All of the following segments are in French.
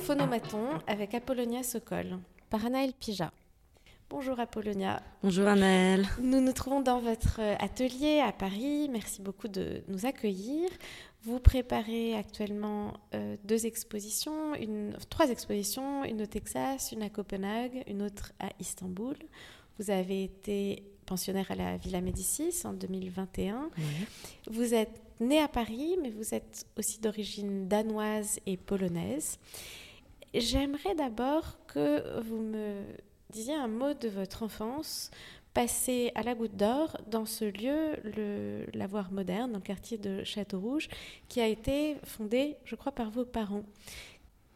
Phonomaton avec Apollonia Sokol par Anaël Pija. Bonjour Apollonia. Bonjour Anaël. Nous nous trouvons dans votre atelier à Paris. Merci beaucoup de nous accueillir. Vous préparez actuellement euh, deux expositions, une, trois expositions, une au Texas, une à Copenhague, une autre à Istanbul. Vous avez été pensionnaire à la Villa Médicis en 2021. Vous êtes né à Paris, mais vous êtes aussi d'origine danoise et polonaise. J'aimerais d'abord que vous me disiez un mot de votre enfance passée à la Goutte d'Or dans ce lieu, le Lavoir Moderne, dans le quartier de Château-Rouge, qui a été fondé, je crois, par vos parents.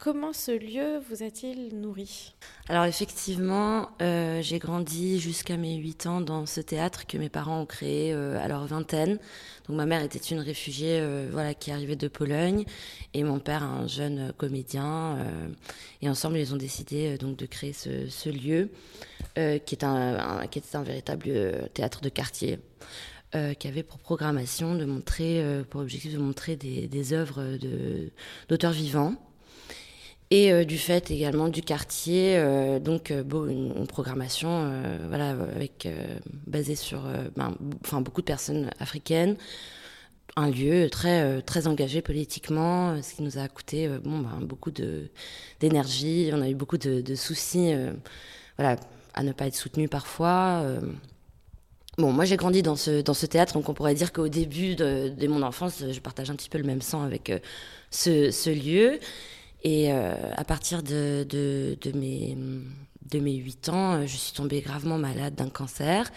Comment ce lieu vous a-t-il nourri? Alors effectivement, euh, j'ai grandi jusqu'à mes 8 ans dans ce théâtre que mes parents ont créé euh, à leur vingtaine. Donc ma mère était une réfugiée euh, voilà, qui arrivait de Pologne et mon père un jeune comédien. et ensemble, ils ont décidé donc de créer ce, lieu qui, est un, qui était un véritable théâtre de quartier. qui avait pour programmation de montrer, pour objectif de montrer des œuvres d'auteurs vivants, et euh, du fait également du quartier, euh, donc euh, une, programmation voilà, basée sur ben, beaucoup de personnes africaines, un lieu très, très engagé politiquement, ce qui nous a coûté bon, ben, beaucoup d'énergie, on a eu beaucoup de, soucis voilà, à ne pas être soutenu parfois. Bon, moi j'ai grandi dans ce, dans ce théâtre, donc on pourrait dire qu'au début de, de, mon enfance, je partage un petit peu le même sang avec ce, ce lieu. Et euh, à partir de, de, de, mes, de mes 8 ans, euh, je suis tombée gravement malade d'un cancer.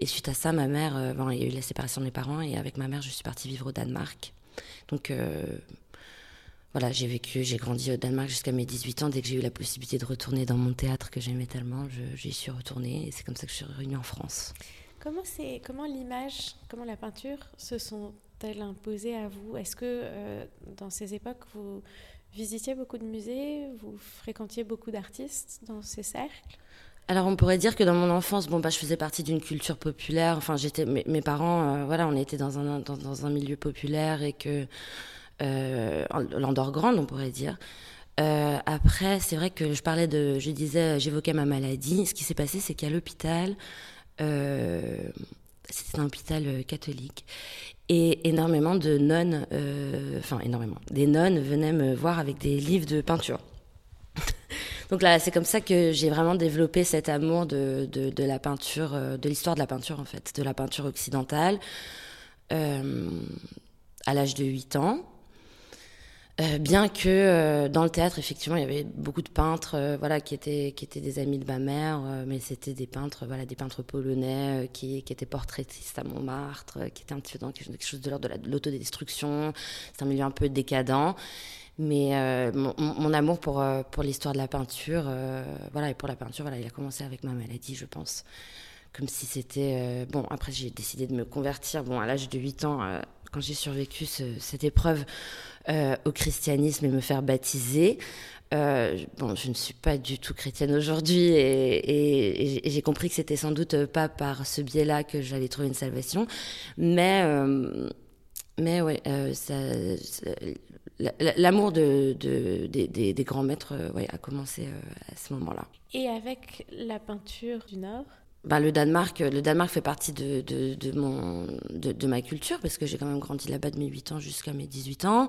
Et suite à ça, ma mère, euh, bon, il y a eu la séparation de mes parents, et avec ma mère, je suis partie vivre au Danemark. Donc voilà, j'ai vécu, j'ai grandi au Danemark jusqu'à mes 18 ans. Dès que j'ai eu la possibilité de retourner dans mon théâtre que j'aimais tellement, j'y suis retournée et c'est comme ça que je suis revenue en France. Comment, comment l'image, comment la peinture se sont-elles imposées à vous? Est-ce que dans ces époques, vous visitiez beaucoup de musées, vous fréquentiez beaucoup d'artistes dans ces cercles alors on pourrait dire que dans mon enfance, bon bah je faisais partie d'une culture populaire. Enfin j'étais, mes, parents, euh, voilà, on était dans un dans, un milieu populaire et que euh, l'underground, on pourrait dire. Euh, après, c'est vrai que je parlais de, je disais, j'évoquais ma maladie. Ce qui s'est passé, c'est qu'à l'hôpital, euh, c'était un hôpital catholique, et énormément de nonnes, euh, enfin énormément, des nonnes venaient me voir avec des livres de peinture. Donc là, c'est comme ça que j'ai vraiment développé cet amour de, la peinture, euh, de l'histoire de la peinture en fait, de la peinture occidentale, euh, à l'âge de 8 ans. Euh, bien que euh, dans le théâtre, effectivement, il y avait beaucoup de peintres, euh, voilà, qui étaient qui étaient des amis de ma mère, mais c'était des peintres, voilà, des peintres polonais qui, qui étaient portraitistes à Montmartre, qui étaient un petit peu dans quelque chose de l'ordre de l'autodestruction. C'est un milieu un peu décadent. Mais mon, amour pour, pour l'histoire de la peinture, voilà, et pour la peinture, voilà, il a commencé avec ma maladie, je pense. Comme si c'était. bon, après, j'ai décidé de me convertir, bon, à l'âge de 8 ans, quand j'ai survécu cette épreuve euh, au christianisme et me faire baptiser. Euh, bon, je ne suis pas du tout chrétienne aujourd'hui et, j'ai compris que c'était sans doute pas par ce biais-là que j'allais trouver une salvation, mais euh, mais ouais, l'amour de, des, grands maîtres a commencé à ce moment-là. Et avec la peinture du Nord bah, le Danemark, le Danemark fait partie de, de, mon, de, ma culture parce que j'ai quand même grandi là-bas de mes 8 ans jusqu'à mes 18 ans.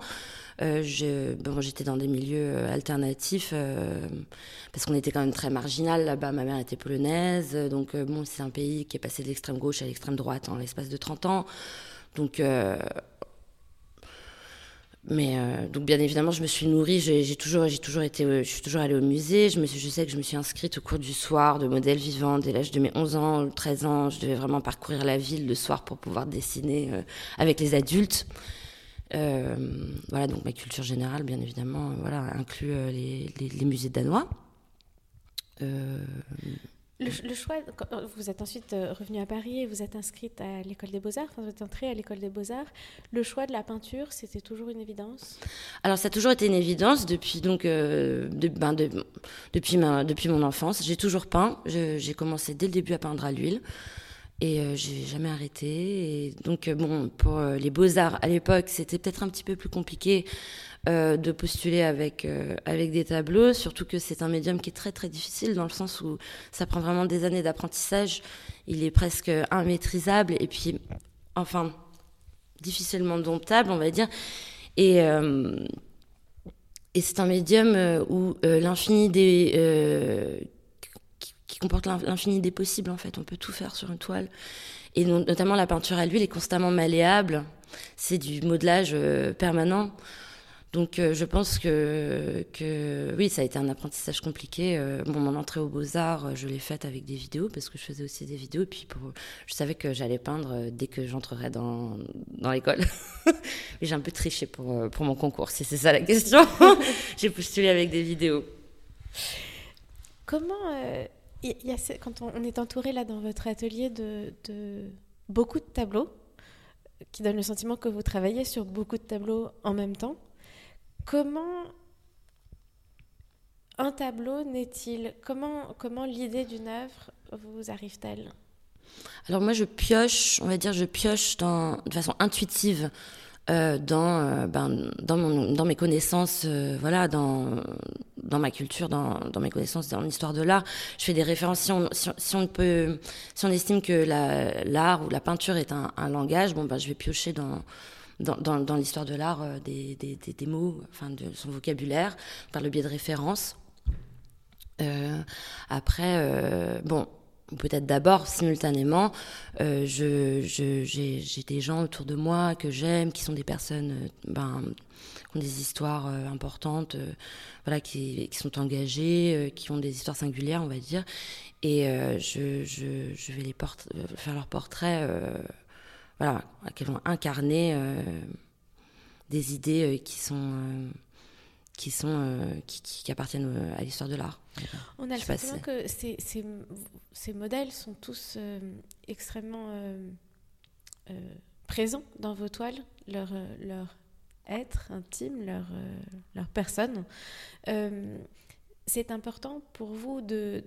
Euh, bon, j'étais dans des milieux euh, alternatifs euh, parce qu'on était quand même très marginal là-bas. Ma mère était polonaise, donc euh, bon, c'est un pays qui est passé de l'extrême gauche à l'extrême droite en l'espace de 30 ans. Donc euh, mais euh, donc bien évidemment, je me suis nourrie. J'ai toujours, j'ai toujours été, euh, je suis toujours allée au musée. Je sais que je me suis inscrite au cours du soir de modèles vivants dès l'âge de mes 11 ans, 13 ans. Je devais vraiment parcourir la ville le soir pour pouvoir dessiner euh, avec les adultes. Voilà, donc ma culture générale, bien évidemment, voilà, inclut les, les, musées danois. Le, choix, euh, vous êtes ensuite euh, revenu à Paris et vous êtes inscrite à l'école des beaux-arts, enfin, vous êtes entrée à l'école des beaux-arts. Le choix de la peinture, c'était toujours une évidence? Alors ça a toujours été une évidence depuis, donc, euh, ben de, depuis, depuis mon enfance. J'ai toujours peint, j'ai commencé dès le début à peindre à l'huile. Et euh, j'ai jamais arrêté. Et donc, bon, pour les beaux-arts, à l'époque, c'était peut-être un petit peu plus compliqué de postuler avec, avec des tableaux, surtout que c'est un médium qui est très, très difficile dans le sens où ça prend vraiment des années d'apprentissage. Il est presque immaîtrisable et puis, enfin, difficilement domptable, on va dire. Et. et c'est un médium où l'infini des qui comporte l'infini des possibles en fait. On peut tout faire sur une toile. Et notamment la peinture à l'huile est constamment malléable. C'est du modelage euh, permanent. Donc euh, je pense que, oui, ça a été un apprentissage compliqué. Euh, mon entrée aux beaux-arts, je l'ai faite avec des vidéos parce que je faisais aussi des vidéos. Puis pour, je savais que j'allais peindre dès que j'entrerais dans, dans l'école. J'ai un peu triché pour, mon concours, si c'est ça la question. j'ai postulé avec des vidéos. Comment quand on, est entouré là dans votre atelier de, beaucoup de tableaux, qui donnent le sentiment que vous travaillez sur beaucoup de tableaux en même temps, comment un tableau naît-il? Comment, comment l'idée d'une œuvre vous arrive-t-elle? Alors moi je pioche, on va dire je pioche dans, de façon intuitive euh, dans, euh, ben, dans, mon, dans, mes connaissances, euh, voilà, dans, dans ma culture, dans, dans mes connaissances dans l'histoire de l'art. Je fais des références. Si on, si, on, peut, si on estime que l'art ou la peinture est un, un langage, bon, ben, je vais piocher dans, dans, l'histoire de l'art des, des, mots, enfin de son vocabulaire, par le biais de références. Euh, après, bon, peut-être d'abord simultanément, euh, je, j'ai, des gens autour de moi que j'aime, qui sont des personnes euh, ben, qui ont des histoires euh, importantes, voilà, qui, qui, sont engagées, qui ont des histoires singulières, on va dire, et je, je, je, vais les faire leur portrait, voilà, qu'elles vont incarner des idées qui sont qui, sont, euh, qui, appartiennent euh, à l'histoire de l'art. On a le sentiment que ces, ces, ces, modèles sont tous euh, extrêmement présents dans vos toiles, leur, leur être intime, leur, leur personne. c'est important pour vous de,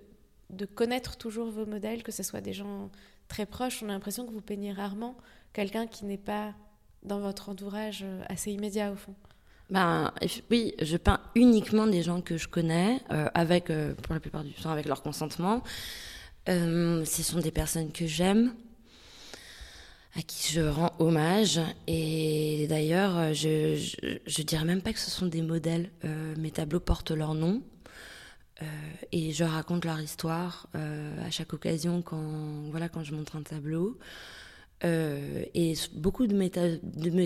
de connaître toujours vos modèles, que ce soit des gens très proches. On a l'impression que vous peignez rarement quelqu'un qui n'est pas dans votre entourage assez immédiat au fond? Ben, oui, je peins uniquement des gens que je connais, euh, avec, euh, pour la plupart du temps, avec leur consentement. Euh, ce sont des personnes que j'aime, à qui je rends hommage. Et d'ailleurs, je, je, je, dirais même pas que ce sont des modèles. mes tableaux portent leur nom. et je raconte leur histoire à chaque occasion quand, voilà, quand je montre un tableau. Euh, et beaucoup de mes,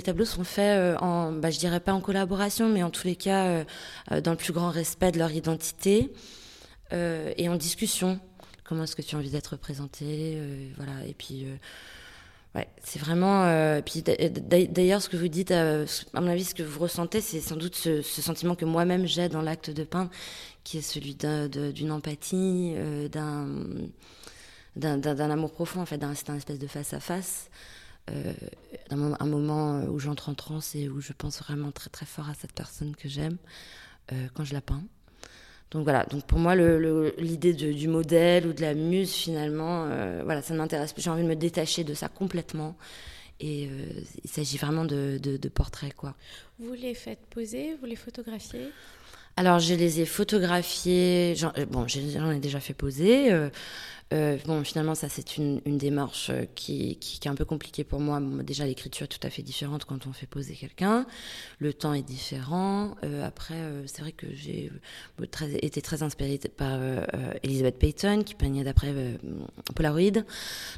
tableaux sont faits euh, en, bah, je dirais pas en collaboration, mais en tous les cas euh, dans le plus grand respect de leur identité et en discussion. Comment est-ce que tu as envie d'être représenté Voilà. Et puis, ouais, c'est vraiment. puis d'ailleurs, ce que vous dites, à mon avis, ce que vous ressentez, c'est sans doute ce sentiment que moi-même j'ai dans l'acte de peindre, qui est celui d'une empathie, d'un d'un amour profond, en fait, d'un espèce de face à face. Euh, un, moment où j'entre en transe et où je pense vraiment très très fort à cette personne que j'aime euh, quand je la peins. Donc voilà, donc pour moi l'idée du modèle ou de la muse finalement, euh, voilà, ça ne m'intéresse plus. J'ai envie de me détacher de ça complètement. Et euh, il s'agit vraiment de, de, de, portraits quoi. Vous les faites poser, vous les photographiez? Alors, je les ai photographiés. Bon, j'en ai déjà fait poser. Euh, bon, finalement, ça, c'est une, une, démarche euh, qui, qui, qui, est un peu compliquée pour moi. déjà, l'écriture est tout à fait différente quand on fait poser quelqu'un. Le temps est différent. Euh, après, euh, c'est vrai que j'ai très, été très inspirée par Elizabeth Payton, qui peignait d'après Polaroid.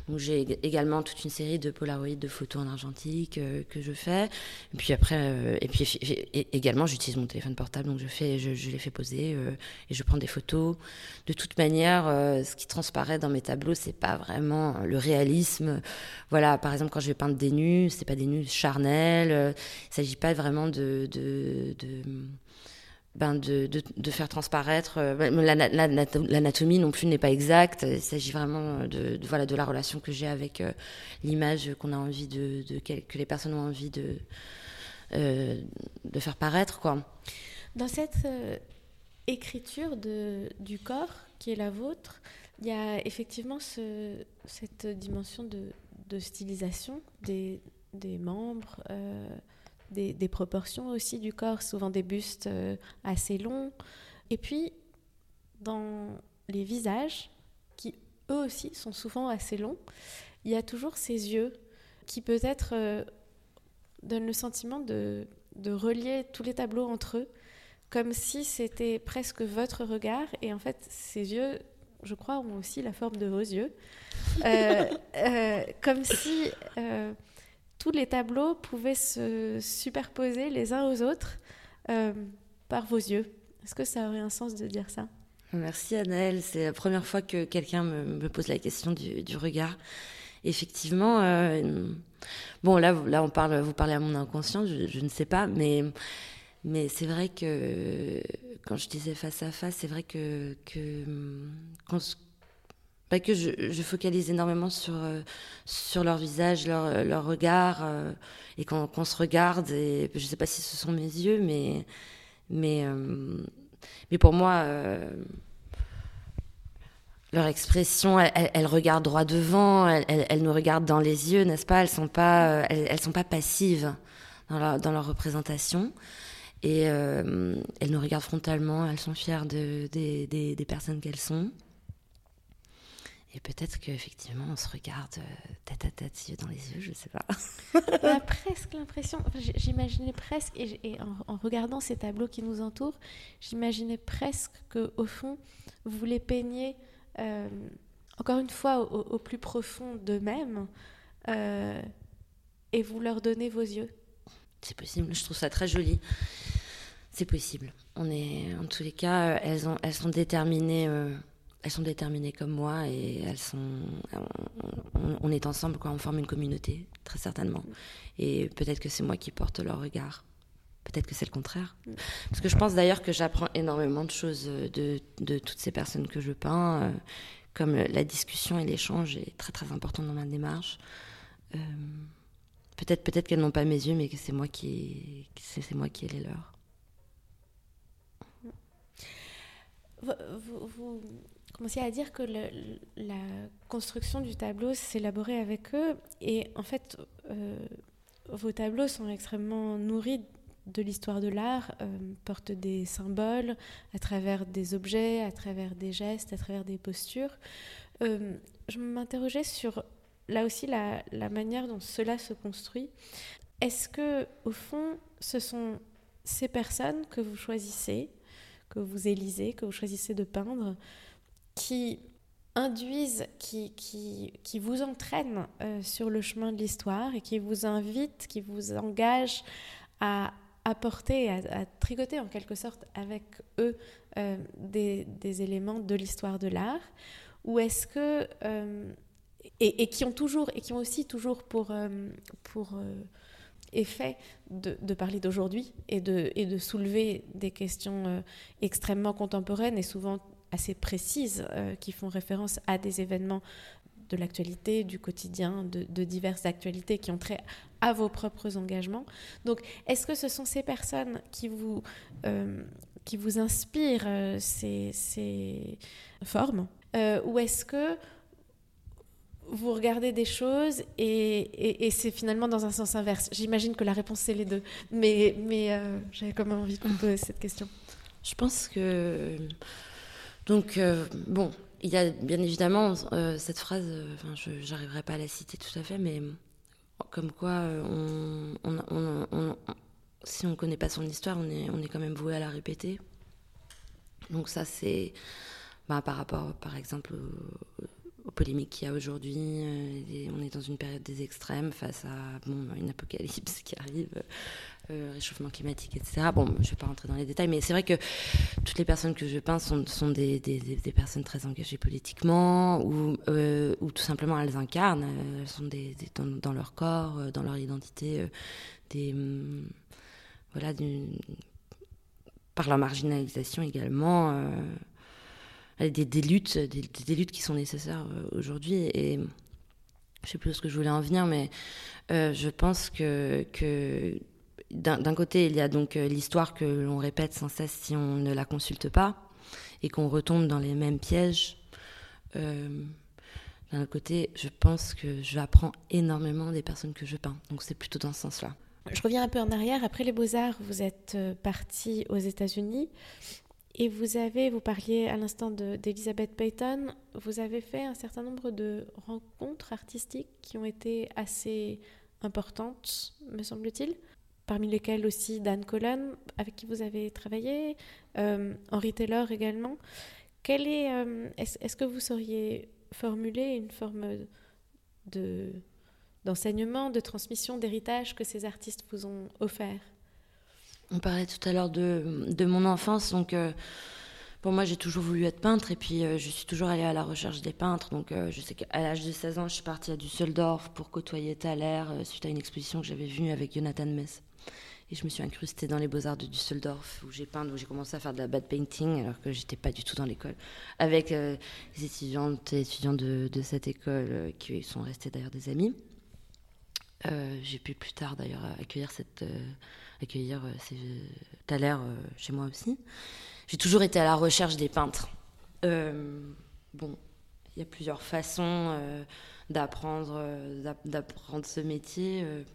Donc, j'ai également toute une série de Polaroid de photos en argentique que je fais. Et puis après, et puis également, j'utilise mon téléphone portable, donc je, fais, je, je les fais poser et je prends des photos. De toute manière, ce qui transparaît dans mes tableaux, c'est pas vraiment le réalisme. Voilà, par exemple, quand je vais peindre des nus, c'est pas des nus charnels. Euh, il s'agit pas vraiment de, de, de ben de, de, faire transparaître euh, ben, l'anatomie non plus n'est pas exacte il s'agit vraiment de, voilà de la relation que j'ai avec euh, l'image qu'on a de, que les personnes ont envie de de faire paraître quoi dans cette écriture de, du corps qui est la vôtre Il y a effectivement cette dimension de, stylisation des, membres, euh, des, proportions aussi du corps, souvent des bustes euh, assez longs. Et puis, dans les visages, qui eux aussi sont souvent assez longs, il y a toujours ces yeux qui peut-être euh, donnent le sentiment de, de relier tous les tableaux entre eux, comme si c'était presque votre regard. Et en fait, ces yeux je crois, ont aussi la forme de vos yeux. Euh, euh, comme si euh, tous les tableaux pouvaient se superposer les uns aux autres par vos yeux. Est-ce que ça aurait un sens de dire ça? Merci Anaëlle, c'est la première fois que quelqu'un me, pose la question du, regard. Effectivement, bon là, là on parle, vous parlez à mon inconscient, je ne sais pas, mais mais c'est vrai que quand je disais face à face, c'est vrai que, que, bah, que je, focalise énormément sur, euh, sur leur visage, leur, leur regard, euh, et qu'on se regarde. Et je ne sais pas si ce sont mes yeux, mais, mais, euh, mais pour moi, leur expression, elles, regardent droit devant, elles, elles, nous regardent dans les yeux, n'est-ce pas? Elles ne sont, pas, elles, sont pas passives dans leur, dans leur représentation. Et euh, elles nous regardent frontalement, elles sont fières de, des, des, personnes qu'elles sont. Et peut-être qu'effectivement, on se regarde euh, tête à tête, yeux dans les yeux, je ne sais pas. on a presque l'impression, j'imaginais presque, et, en, regardant ces tableaux qui nous entourent, j'imaginais presque qu'au fond, vous les peignez, euh, encore une fois, au, plus profond d'eux-mêmes, et vous leur donnez vos yeux. C'est possible, je trouve ça très joli. C'est possible. On est, en tous les cas, elles, ont, elles sont déterminées. Euh, elles sont déterminées comme moi et elles sont. On, est ensemble, quoi. On forme une communauté, très certainement. Et peut-être que c'est moi qui porte leur regard. Peut-être que c'est le contraire. Parce que je pense d'ailleurs que j'apprends énormément de choses de, de, toutes ces personnes que je peins, euh, comme la discussion et l'échange est très très important dans ma démarche. Euh, peut-être peut-être qu'elles n'ont pas mes yeux, mais que c'est moi qui c'est moi qui ai les leurs. Vous, commencez à dire que la construction du tableau s'élaborait avec eux et en fait euh, vos tableaux sont extrêmement nourris de l'histoire de l'art, euh, portent des symboles à travers des objets, à travers des gestes, à travers des postures. Euh, je m'interrogeais sur là aussi la, manière dont cela se construit. Est-ce que au fond ce sont ces personnes que vous choisissez que vous élisez, que vous choisissez de peindre, qui induisent, qui, qui, qui vous entraînent euh, sur le chemin de l'histoire et qui vous invitent, qui vous engagent à apporter, à, tricoter en quelque sorte avec eux euh, des, des, éléments de l'histoire de l'art? Ou est-ce que... Euh, et, qui ont toujours, et qui ont aussi toujours pour... pour effet de, parler d'aujourd'hui et de, et de soulever des questions euh, extrêmement contemporaines et souvent assez précises euh, qui font référence à des événements de l'actualité, du quotidien, de, diverses actualités qui ont trait à vos propres engagements. Donc, est-ce que ce sont ces personnes qui vous, euh, qui vous inspirent ces, ces formes ou est-ce que vous regardez des choses et, c'est finalement dans un sens inverse. J'imagine que la réponse c'est les deux, mais, euh, j'avais quand même envie de vous poser cette question. Je pense que donc euh, bon, il y a bien évidemment euh, cette phrase. Enfin, je pas à la citer tout à fait, mais comme quoi si on connaît pas son histoire, on est on est quand même voué à la répéter. Donc ça c'est bah, par rapport, par exemple, aux polémiques qu'il y a aujourd'hui. Euh, on est dans une période des extrêmes face à une apocalypse qui arrive, euh, réchauffement climatique, etc. Bon, je ne vais pas rentrer dans les détails, mais c'est vrai que toutes les personnes que je peins sont, des, personnes très engagées politiquement ou, euh, ou tout simplement elles incarnent, elles sont dans, leur corps, dans leur identité, voilà, par leur marginalisation également des, luttes, des, luttes qui sont nécessaires euh, aujourd'hui. Et je sais plus ce que je voulais en venir, mais euh, je pense que, d'un côté, il y a donc euh, l'histoire que l'on répète sans cesse si on ne la consulte pas et qu'on retombe dans les mêmes pièges d'un côté, je pense que j'apprends énormément des personnes que je peins. Donc c'est plutôt dans ce sens-là. Je reviens un peu en arrière. Après les beaux-arts, vous êtes parti aux États-Unis. Et vous avez, vous parliez à l'instant d'Elizabeth Payton, vous avez fait un certain nombre de rencontres artistiques qui ont été assez importantes, me semble-t-il, parmi lesquelles aussi Dan Cullen, avec qui vous avez travaillé, euh, Henry Taylor également. Quel est, euh, est-ce, que vous sauriez formuler une forme de, d'enseignement, de transmission, d'héritage que ces artistes vous ont offert? On parlait tout à l'heure de, de, mon enfance, donc euh, pour moi j'ai toujours voulu être peintre et puis euh, je suis toujours allée à la recherche des peintres. Donc euh, je sais qu'à l'âge de 16 ans, je suis partie à Düsseldorf pour côtoyer Thaler suite à une exposition que j'avais vue avec Jonathan Mess. Et je me suis incrustée dans les beaux-arts de Düsseldorf où j'ai peint, où j'ai commencé à faire de la bad painting alors que j'étais pas du tout dans l'école. Avec les étudiantes et étudiants de, de cette école qui sont restés d'ailleurs des amis. j'ai pu plus tard d'ailleurs accueillir cette accueillir euh, ces Thaler euh, chez moi aussi. J'ai toujours été à la recherche des peintres. Euh, bon, il y a plusieurs façons d'apprendre d'apprendre ce métier. le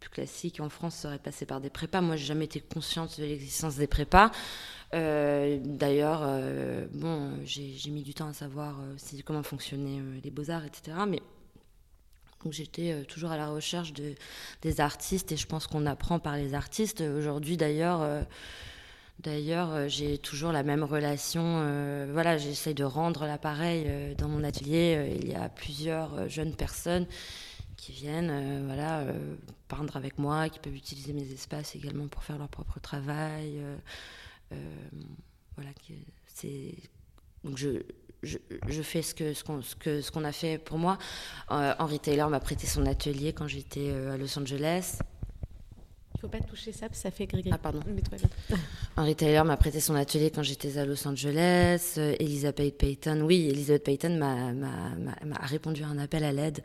plus classique en France serait passer par des prépas. Moi, j'ai jamais été consciente de l'existence des prépas. D'ailleurs, bon, j'ai mis du temps à savoir comment fonctionnaient les beaux-arts, etc. Mais donc j'étais euh, toujours à la recherche de, des artistes et je pense qu'on apprend par les artistes. Aujourd'hui d'ailleurs, euh, d'ailleurs euh, j'ai toujours la même relation. voilà, j'essaye de rendre l'appareil dans mon atelier. il y a plusieurs jeunes personnes qui viennent voilà, peindre avec moi, qui peuvent utiliser mes espaces également pour faire leur propre travail. voilà, c'est donc je, je, fais ce qu'on ce qu'on ce qu'on a fait pour moi. Euh, Henry Taylor m'a prêté son atelier quand j'étais euh, à Los Angeles. Il faut pas toucher ça, parce que ça fait gris Ah, pardon. Henry Taylor m'a prêté son atelier quand j'étais à Los Angeles. Euh, Elizabeth Payton, oui, Elizabeth Payton m'a répondu à un appel à l'aide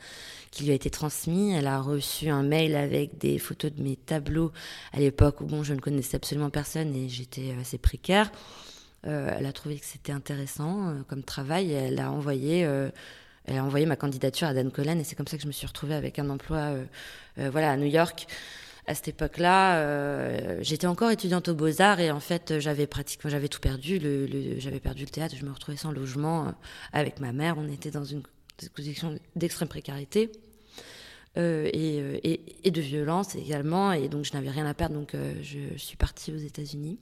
qui lui a été transmis. Elle a reçu un mail avec des photos de mes tableaux à l'époque où bon, je ne connaissais absolument personne et j'étais assez précaire. Euh, elle a trouvé que c'était intéressant euh, comme travail et elle a envoyé euh, elle a envoyé ma candidature à Dan Cullen et c'est comme ça que je me suis retrouvée avec un emploi voilà à New York à cette époque-là, j'étais encore étudiante aux Beaux-Arts et en fait, j'avais pratiquement, j'avais tout perdu. J'avais perdu le théâtre, je me retrouvais sans logement avec ma mère. On était dans une position d'extrême précarité et, et, de violence également. Et donc, je n'avais rien à perdre, donc je suis partie aux États-Unis.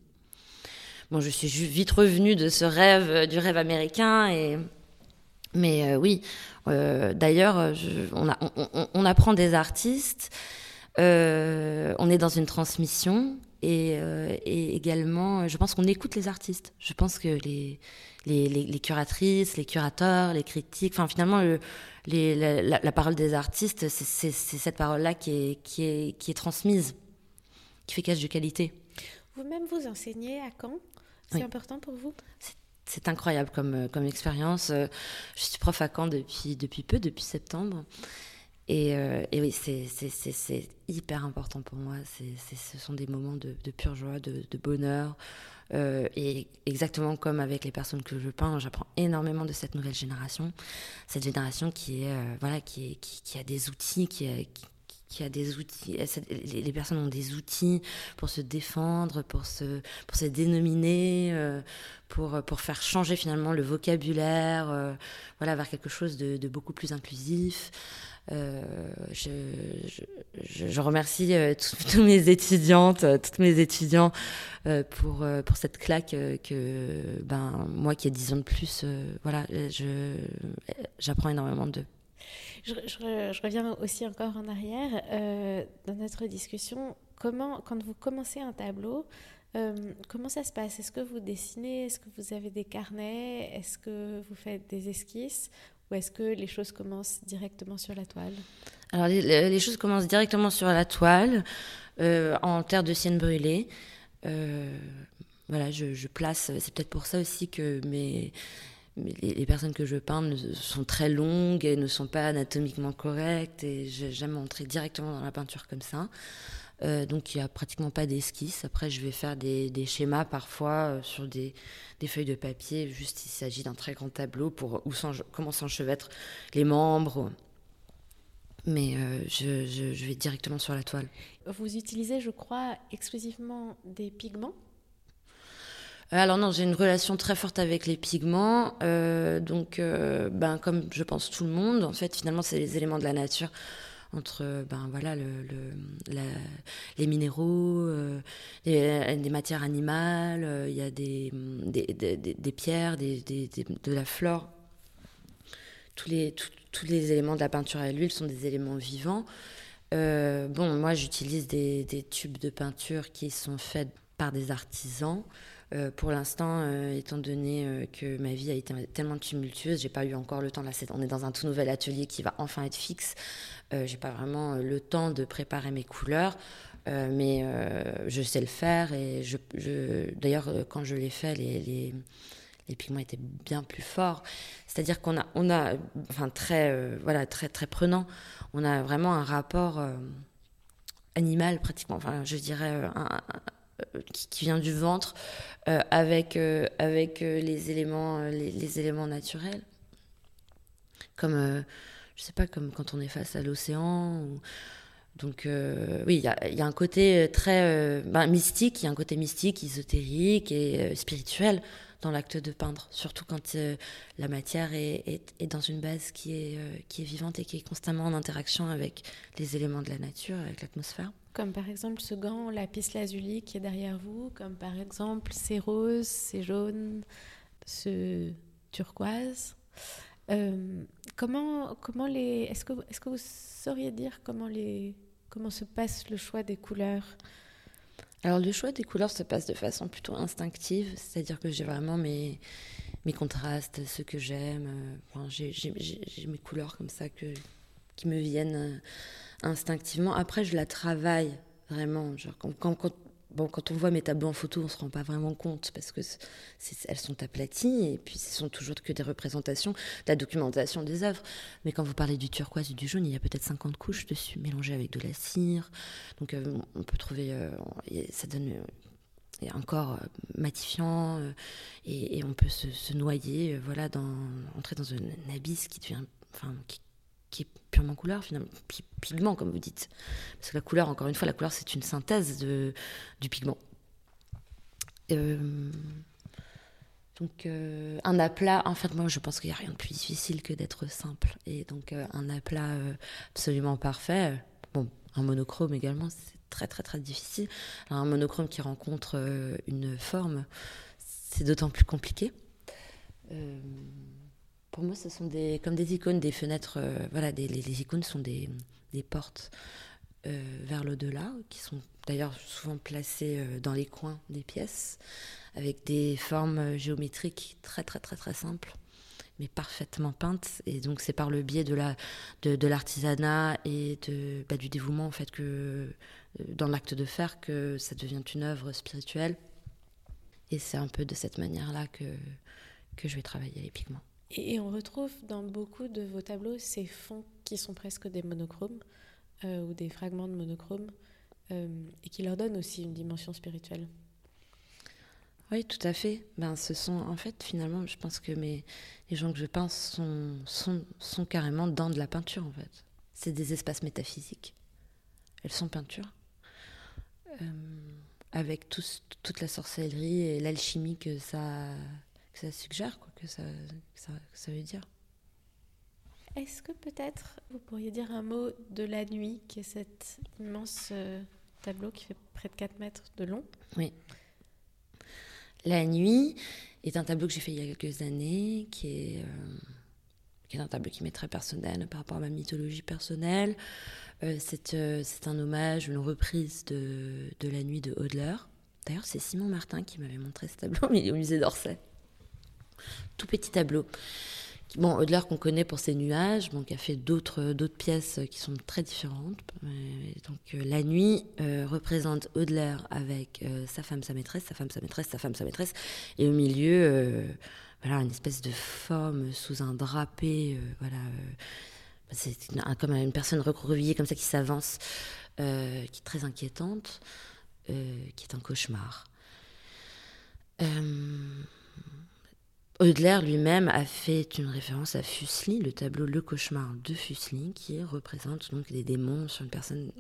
Bon, je suis vite revenue de ce rêve, euh, du rêve américain. Et... Mais euh, oui, euh, d'ailleurs, on, apprend des artistes, on est dans une transmission. Et, également, je pense qu'on écoute les artistes. Je pense que les, curatrices, les curateurs, les critiques, enfin finalement, la, parole des artistes, c'est cette parole-là qui, est, qui est transmise, qui fait cache de qualité. Vous-même, vous enseignez à Caen c'est important pour vous? C'est incroyable comme, euh, comme expérience. Euh, je suis prof à Caen depuis, depuis peu, depuis septembre. Et, euh, et oui, c'est hyper important pour moi. ce sont des moments de, pure joie, de, bonheur. et exactement comme avec les personnes que je peins, j'apprends énormément de cette nouvelle génération. Cette génération qui, est, voilà, qui, est, qui, qui, a des outils, qui, qui, qui a des outils, les personnes ont des outils pour se défendre, pour se, pour se dénominer, euh, pour, pour faire changer finalement le vocabulaire, euh, voilà, vers quelque chose de, beaucoup plus inclusif. Euh, je, je, remercie tous mes étudiantes, toutes mes étudiants pour, pour cette claque que ben, moi qui ai 10 ans de plus, voilà, j'apprends énormément de je, reviens aussi encore en arrière euh, dans notre discussion. Comment, quand vous commencez un tableau, euh, comment ça se passe? Est-ce que vous dessinez? Est-ce que vous avez des carnets? Est-ce que vous faites des esquisses? Ou est-ce que les choses commencent directement sur la toile? Alors, les, choses commencent directement sur la toile, euh, en terre de sienne brûlée. voilà, je, je place. C'est peut-être pour ça aussi que mes les, personnes que je peins sont très longues et ne sont pas anatomiquement correctes et j'aime entrer directement dans la peinture comme ça. donc il n'y a pratiquement pas d'esquisse. Après, je vais faire des, schémas parfois sur des, feuilles de papier. Juste, il s'agit d'un très grand tableau pour comment s'enchevêtrent les membres. Mais je, je vais directement sur la toile. Vous utilisez, je crois, exclusivement des pigments? euh, alors non, j'ai une relation très forte avec les pigments. Euh, donc, euh, ben, comme je pense tout le monde, en fait, finalement, c'est les éléments de la nature entre ben voilà le, les minéraux, des matières animales, il y a des, des, pierres, de la flore. Tous les, tous les éléments de la peinture à l'huile sont des éléments vivants. bon, moi j'utilise des, tubes de peinture qui sont faits par des artisans. Euh, pour l'instant, euh, étant donné euh, que ma vie a été tellement tumultueuse, j'ai pas eu encore le temps. Là, on est dans un tout nouvel atelier qui va enfin être fixe. j'ai pas vraiment le temps de préparer mes couleurs, mais je sais le faire. Et d'ailleurs, quand je l'ai fait, les, pigments étaient bien plus forts. C'est-à-dire qu'on a, enfin très, voilà, très très prenant. On a vraiment un rapport animal pratiquement. Enfin, je dirais qui, vient du ventre euh, avec, euh, avec euh, les, éléments, les, éléments naturels. Comme, je sais pas, comme quand on est face à l'océan. Donc oui, il y a, un côté très ben, mystique, il y a un côté mystique, ésotérique et spirituel dans l'acte de peindre, surtout quand la matière est, est, est, dans une base qui est, qui est vivante et qui est constamment en interaction avec les éléments de la nature, avec l'atmosphère. Comme par exemple ce gant lapis lazuli qui est derrière vous, comme par exemple ces roses, ces jaunes, ce turquoise. Euh, comment, comment les. Est-ce que, est que vous sauriez dire comment, les, comment se passe le choix des couleurs? Alors, le choix des couleurs se passe de façon plutôt instinctive, c'est-à-dire que j'ai vraiment mes, mes contrastes, ce que j'aime. Enfin, j'ai mes couleurs comme ça que, qui me viennent instinctivement. Après, je la travaille vraiment. Genre, quand, bon, quand on voit mes tableaux en photo, on se rend pas vraiment compte parce que elles sont aplaties et puis ce sont toujours que des représentations, de la documentation des œuvres. Mais quand vous parlez du turquoise et du jaune, il y a peut-être 50 couches dessus, mélangées avec de la cire. Donc euh, on peut trouver, euh, ça donne euh, un corps matifiant et, on peut se, noyer, voilà, dans, entrer dans un abysse qui devient, qui est purement couleur, finalement, pigment, comme vous dites. Parce que la couleur, encore une fois, la couleur, c'est une synthèse de, du pigment. Euh, donc, euh, un aplat, en fait, moi, je pense qu'il n'y a rien de plus difficile que d'être simple. Et donc, euh, un aplat absolument parfait, bon, un monochrome également, c'est très, très, très difficile. un monochrome qui rencontre une forme, c'est d'autant plus compliqué. Pour moi, ce sont des, comme des icônes, des fenêtres. Euh, voilà, les, icônes sont des, des portes euh, vers l'au-delà, qui sont d'ailleurs souvent placées euh, dans les coins des pièces, avec des formes géométriques très, très, très, très simples mais parfaitement peintes. Et donc, c'est par le biais de, la, de, de l'artisanat et de, bah, du dévouement, en fait, que dans l'acte de faire, que ça devient une œuvre spirituelle. Et c'est un peu de cette manière-là que, que je vais travailler les pigments. Et on retrouve dans beaucoup de vos tableaux ces fonds qui sont presque des monochromes euh, ou des fragments de monochromes euh, et qui leur donnent aussi une dimension spirituelle. Oui, tout à fait. Ben, ce sont, en fait, finalement, je pense que mes, les gens que je peins sont, sont, sont carrément dans de la peinture, en fait. C'est des espaces métaphysiques. Elles sont peintures. Euh, avec toute la sorcellerie et l'alchimie que ça, que ça suggère, quoi, que, ça, ça, ça veut dire. Est-ce que peut-être vous pourriez dire un mot de la nuit, qui est cet immense euh, tableau qui fait près de 4 mètres de long? Oui. La nuit est un tableau que j'ai fait il y a quelques années, qui est, euh, qui est un tableau qui m'est très personnel par rapport à ma mythologie personnelle. Euh, c'est, c'est un hommage, une reprise de, de La nuit de Hodler. D'ailleurs, c'est Simon Martin qui m'avait montré ce tableau, mais au musée d'Orsay tout petit tableau. Bon, Hodler qu'on connaît pour ses nuages, bon, qui a fait d'autres pièces qui sont très différentes. donc euh, la nuit euh, représente Hodler avec euh, sa femme, sa maîtresse, sa femme, sa maîtresse, sa femme, sa maîtresse, et au milieu, voilà, une espèce de forme sous un drapé, voilà. c'est comme une personne recroquevillée comme ça qui s'avance. qui est très inquiétante, qui est un cauchemar. Audelaire lui-même a fait une référence à Fuseli, le tableau Le cauchemar de Fuseli, qui représente donc des démons sur une personne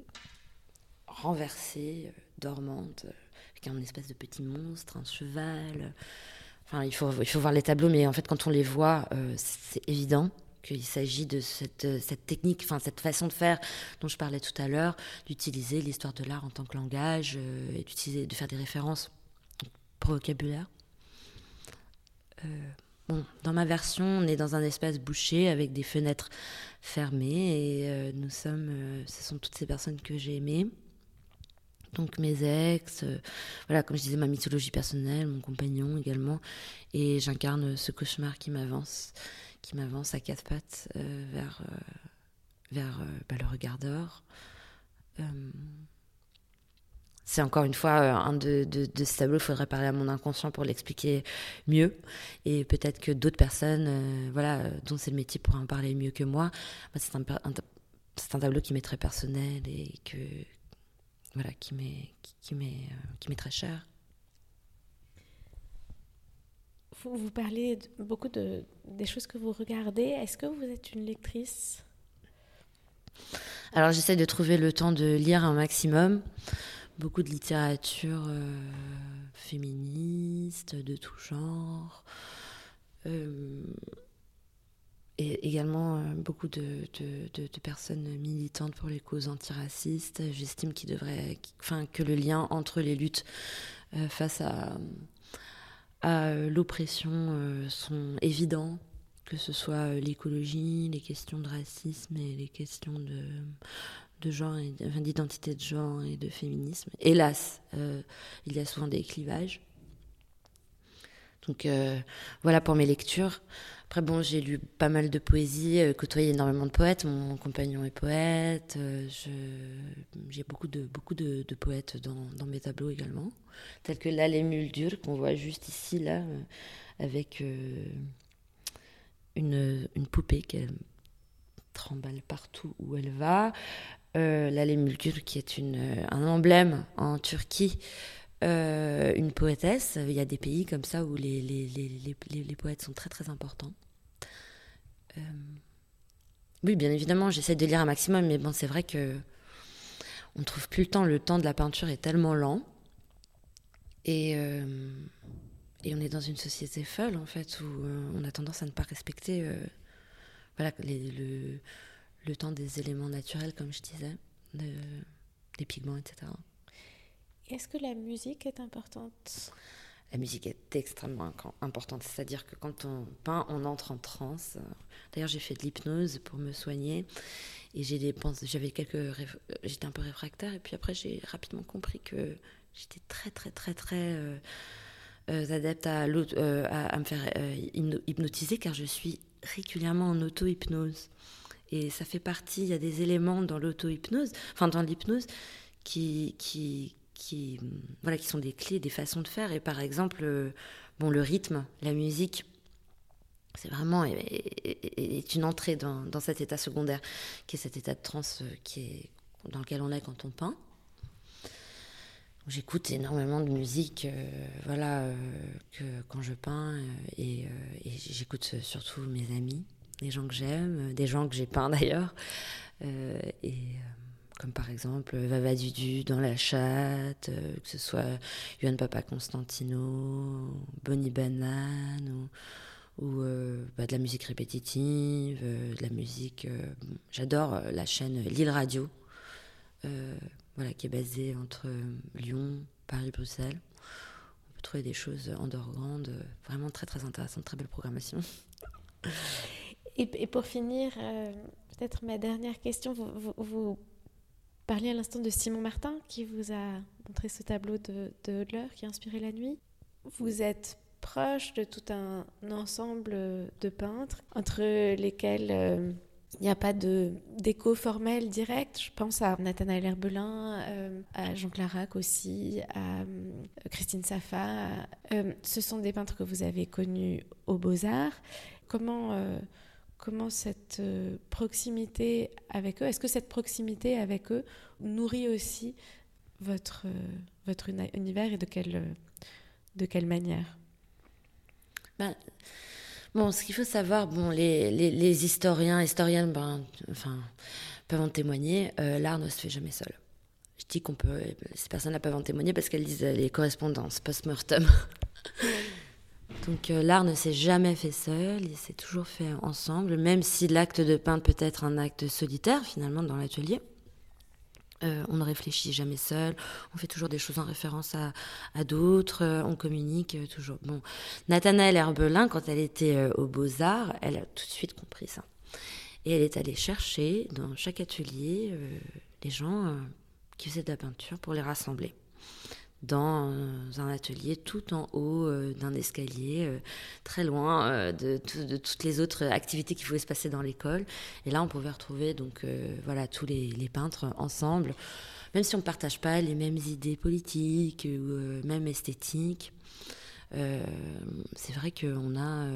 renversée, dormante, avec un espèce de petit monstre, un cheval. Enfin, il faut, il faut voir les tableaux, mais en fait, quand on les voit, euh, c'est évident qu'il s'agit de cette, cette technique, enfin cette façon de faire dont je parlais tout à l'heure, d'utiliser l'histoire de l'art en tant que langage euh, et d'utiliser, de faire des références vocabulaire. Euh, dans ma version, on est dans un espace bouché avec des fenêtres fermées et nous sommes, ce sont toutes ces personnes que j'ai aimées donc mes ex, euh, voilà, comme je disais, ma mythologie personnelle, mon compagnon également, et j'incarne ce cauchemar qui m'avance, qui m'avance à quatre pattes euh, vers, euh, vers bah, le regardeur. C'est encore une fois un de, de, de ces tableaux, il faudrait parler à mon inconscient pour l'expliquer mieux, et peut-être que d'autres personnes, voilà, dont c'est le métier pourraient en parler mieux que moi. c'est un, c'est un tableau qui m'est très personnel et que, voilà, qui m'est qui, m'est euh, qui m'est très cher. Vous, vous parlez beaucoup de, des choses que vous regardez. Est-ce que vous êtes une lectrice? Alors j'essaie de trouver le temps de lire un maximum. Beaucoup de littérature euh, féministe, de tout genre. Euh, et également euh, beaucoup de, personnes militantes pour les causes antiracistes. J'estime qu'il devrait, que le lien entre les luttes face à, à l'oppression sont évidents, que ce soit l'écologie, les questions de racisme et les questions de, de genre, d'identité de genre et de féminisme. Hélas, il y a souvent des clivages. Donc voilà pour mes lectures. Après, bon, j'ai lu pas mal de poésie, euh, côtoyé énormément de poètes. Mon compagnon est poète. Euh, j'ai beaucoup de, beaucoup de, poètes dans, mes tableaux également, tels que Lale Muldur, qu'on voit juste ici, là, euh, avec une, une, poupée qu'elle tremble partout où elle va. Euh, qui est une, un emblème en Turquie. une poétesse. Il y a des pays comme ça où les, poètes sont très très importants. Euh, oui, bien évidemment, j'essaie de lire un maximum, mais bon, c'est vrai que on trouve plus le temps. Le temps de la peinture est tellement lent. Et, euh, et on est dans une société folle, en fait, où euh, on a tendance à ne pas respecter voilà, le, le, temps des éléments naturels, comme je disais, des pigments, etc. Est-ce que la musique est importante? La musique est extrêmement importante. C'est-à-dire que quand on peint, on entre en transe. D'ailleurs, j'ai fait de l'hypnose pour me soigner. Et j'ai des j'avais quelques, j'étais un peu réfractaire. Et puis après, j'ai rapidement compris que j'étais très, très, très, très euh, euh, adepte à, euh, à, me faire hypnotiser, car je suis régulièrement en auto-hypnose. Et ça fait partie, il y a des éléments dans l'auto-hypnose, enfin dans l'hypnose, qui, qui, qui, voilà, qui sont des clés, des façons de faire. Et par exemple, euh, bon, le rythme, la musique, c'est vraiment est, une entrée dans, dans, cet état secondaire, qui est cet état de transe euh, dans lequel on est quand on peint. J'écoute énormément de musique, euh, voilà, que quand je peins, et j'écoute surtout mes amis, des gens que j'aime, des gens que j'ai peints d'ailleurs, et comme par exemple Vava Dudu dans La Chatte, euh, que ce soit Yuan Papa Constantino, Bonnie Banane, ou, euh, bah, de la musique répétitive, euh, de la musique. J'adore la chaîne Lille Radio, voilà, qui est basée entre Lyon, Paris, Bruxelles. On peut trouver des choses underground, vraiment très très intéressantes, très belle programmation. Et, pour finir, peut-être ma dernière question, vous, parliez à l'instant de Simon Martin qui vous a montré ce tableau de, de qui a inspiré la nuit. Vous êtes proche de tout un ensemble de peintres entre lesquels euh, il n'y a pas d'écho formel direct. Je pense à Nathanaël Herbelin, euh, à Jean Clarac aussi, à euh, Christine Safa. ce sont des peintres que vous avez connus aux Beaux-Arts. Comment comment cette proximité avec eux, est-ce que cette proximité avec eux nourrit aussi votre, votre univers et de quelle, de quelle manière? Ben, Bon, ce qu'il faut savoir, bon, les, les, historiens, historiennes, ben, enfin, peuvent en témoigner, l'art ne se fait jamais seul. Je dis qu'on peut, ces personnes-là peuvent en témoigner parce qu'elles lisent les correspondances post-mortem. Donc euh, l'art ne s'est jamais fait seul, il s'est toujours fait ensemble, même si l'acte de peindre peut être un acte solitaire finalement dans l'atelier. Euh, on ne réfléchit jamais seul, on fait toujours des choses en référence à, d'autres, euh, on communique toujours. Bon, Nathanaëlle Herbelin, quand elle était aux Beaux-Arts, elle a tout de suite compris ça. Et elle est allée chercher dans chaque atelier les gens qui faisaient de la peinture pour les rassembler dans un atelier tout en haut euh, d'un escalier, euh, très loin euh, de, toutes les autres activités qui pouvaient se passer dans l'école. Et là, on pouvait retrouver donc voilà tous les, peintres ensemble, même si on ne partage pas les mêmes idées politiques ou même esthétiques. c'est vrai qu'on a,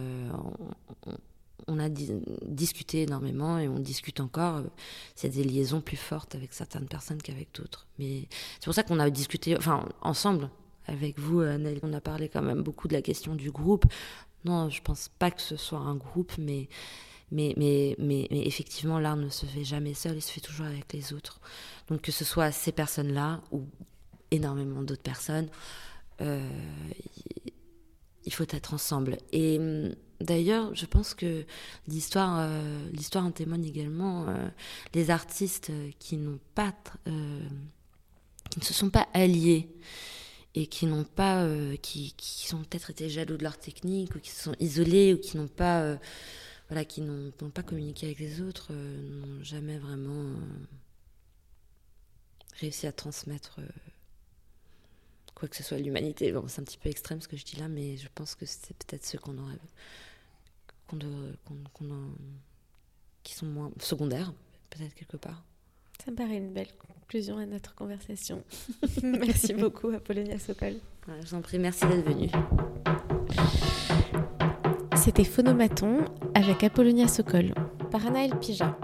a discuté énormément et on discute encore. C'est des liaisons plus fortes avec certaines personnes qu'avec d'autres. Mais c'est pour ça qu'on a discuté, enfin, ensemble, avec vous, Annelle, on a parlé quand même beaucoup de la question du groupe. Non, je pense pas que ce soit un groupe, mais, mais, mais, mais, effectivement, l'art ne se fait jamais seul, il se fait toujours avec les autres. Donc que ce soit ces personnes-là ou énormément d'autres personnes, euh, il faut être ensemble. Et hum, D'ailleurs, je pense que l'histoire, euh, en témoigne également. Euh, les artistes qui n'ont pas, euh, ne se sont pas alliés et qui n'ont pas, qui, qui peut-être été jaloux de leur technique ou qui se sont isolés ou qui n'ont pas, voilà, qui n'ont pas communiqué avec les autres, n'ont jamais vraiment réussi à transmettre quoi que ce soit l'humanité. Bon, c'est un petit peu extrême ce que je dis là, mais je pense que c'est peut-être ce qu'on aurait qui sont moins secondaires, peut-être quelque part. Ça me paraît une belle conclusion à notre conversation. merci beaucoup, Apollonia Sokol. je vous en prie, merci d'être venu. C'était Phonomaton avec Apollonia Sokol par Anaël Pija.